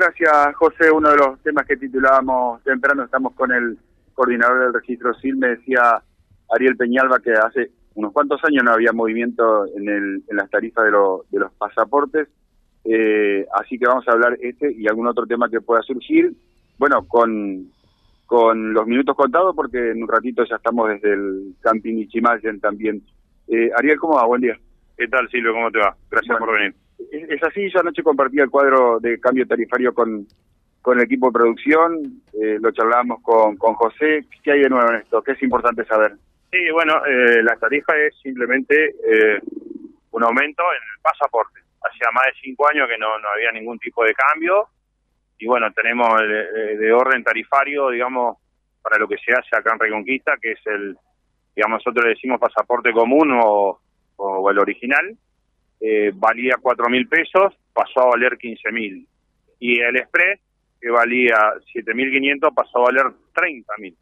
gracias José. Uno de los temas que titulábamos temprano, estamos con el coordinador del registro CIL, me decía Ariel Peñalba que hace unos cuantos años no había movimiento en, el, en las tarifas de, de los pasaportes, eh, así que vamos a hablar este y algún otro tema que pueda surgir. Bueno, con, con los minutos contados porque en un ratito ya estamos desde el camping Ichimayen también. Eh, Ariel, ¿cómo va? Buen día. ¿Qué tal, Silvio? ¿Cómo te va? Gracias por venir. Es así, yo anoche compartí el cuadro de cambio tarifario con, con el equipo de producción, eh, lo charlamos con, con José. ¿Qué hay de nuevo en esto? ¿Qué es importante saber? Sí, bueno, eh, la tarifa es simplemente eh, un aumento en el pasaporte. Hacía más de cinco años que no, no había ningún tipo de cambio y bueno, tenemos de orden tarifario, digamos, para lo que se hace acá en Reconquista, que es el, digamos, nosotros le decimos pasaporte común o, o el original, eh, valía cuatro mil pesos, pasó a valer quince mil. Y el Express, que valía siete mil quinientos, pasó a valer treinta mil.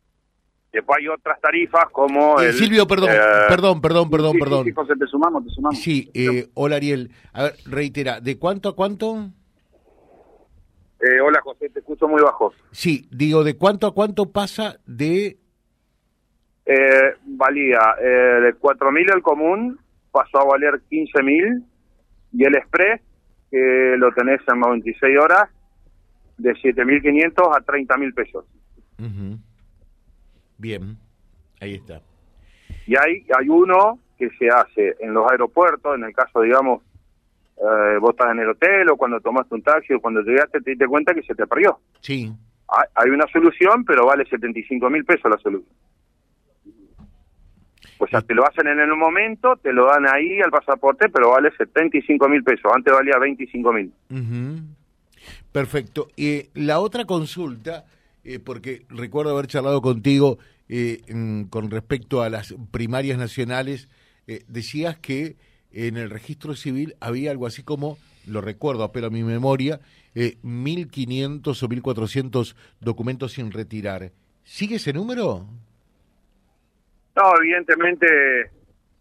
Después hay otras tarifas como eh, el... Silvio, perdón, eh, perdón, perdón, perdón, perdón. Sí, José, te sumamos, te sumamos. Sí, eh, hola Ariel. A ver, reitera, ¿de cuánto a cuánto? Eh, hola José, te escucho muy bajo. Sí, digo, ¿de cuánto a cuánto pasa de...? Eh, valía eh, de cuatro mil el común pasó a valer 15 mil y el Express, que lo tenés en 96 horas, de 7.500 a 30.000 pesos. Bien, ahí está. Y hay, hay uno que se hace en los aeropuertos, en el caso, digamos, eh, vos estás en el hotel o cuando tomaste un taxi o cuando llegaste te diste cuenta que se te perdió. Sí. Hay, hay una solución, pero vale 75 mil pesos la solución. Pues ya te lo hacen en el momento, te lo dan ahí al pasaporte, pero vale 75 mil pesos. Antes valía 25 mil. Perfecto. Y la otra consulta, eh, porque recuerdo haber charlado contigo eh, con respecto a las primarias nacionales, eh, decías que en el registro civil había algo así como, lo recuerdo, apelo a mi memoria, 1.500 o 1.400 documentos sin retirar. ¿Sigue ese número? No, evidentemente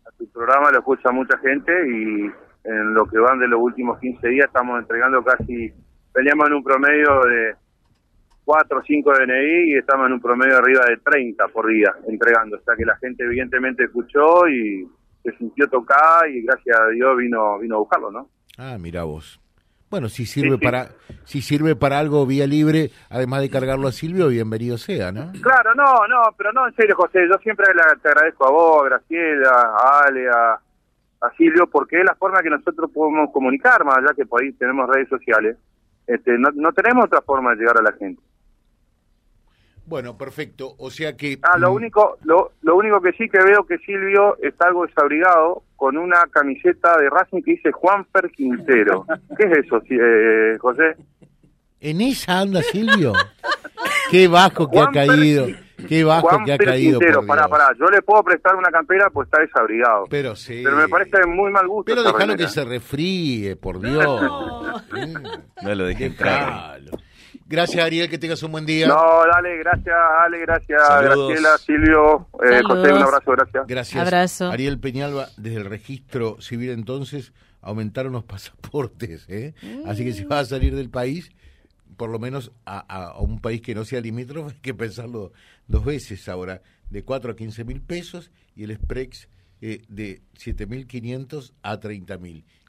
a tu programa lo escucha mucha gente y en lo que van de los últimos 15 días estamos entregando casi, veníamos en un promedio de 4 o 5 DNI y estamos en un promedio arriba de 30 por día entregando. O sea que la gente evidentemente escuchó y se sintió tocada y gracias a Dios vino, vino a buscarlo, ¿no? Ah, mira vos. Bueno, si sirve para si sirve para algo vía libre, además de cargarlo a Silvio, bienvenido sea, ¿no? Claro, no, no, pero no, en serio, José, yo siempre te agradezco a vos, a Graciela, a Ale, a, Silvio, porque es la forma que nosotros podemos comunicar, más allá que por ahí tenemos redes sociales. Este, no, no tenemos otra forma de llegar a la gente. Bueno, perfecto. O sea que... Ah, lo mm, único, lo, lo único que sí que veo que Silvio está algo desabrigado con una camiseta de Racing que dice Juanfer Quintero. ¿Qué es eso, eh, José? ¿En esa anda Silvio? Qué bajo que ha caído. Qué bajo que ha caído. Quintero, pará, pará. Yo le puedo prestar una campera pues está desabrigado. Pero sí. Pero me parece de muy mal gusto. Pero déjalo que se refríe, por Dios. No, lo dejé entrar. Gracias, Ariel, que tengas un buen día. No, dale, gracias, Ale, gracias, Graciela, Silvio, eh, José, un abrazo, gracias. Gracias. Abrazo. Ariel Peñalba, desde el registro civil entonces, aumentaron los pasaportes, ¿eh? Así que si vas a salir del país, por lo menos a, un país que no sea limítrofe, hay que pensarlo dos veces ahora, de 4 a 15 mil pesos y el Sprex eh, de 7 mil 500 a 30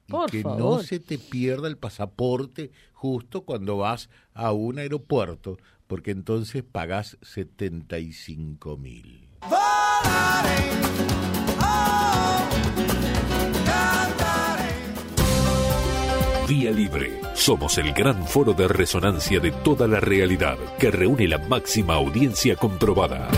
y que no se te pierda el pasaporte justo cuando vas a un aeropuerto, porque entonces pagas 75 mil. Vía Libre. Somos el gran foro de resonancia de toda la realidad que reúne la máxima audiencia comprobada.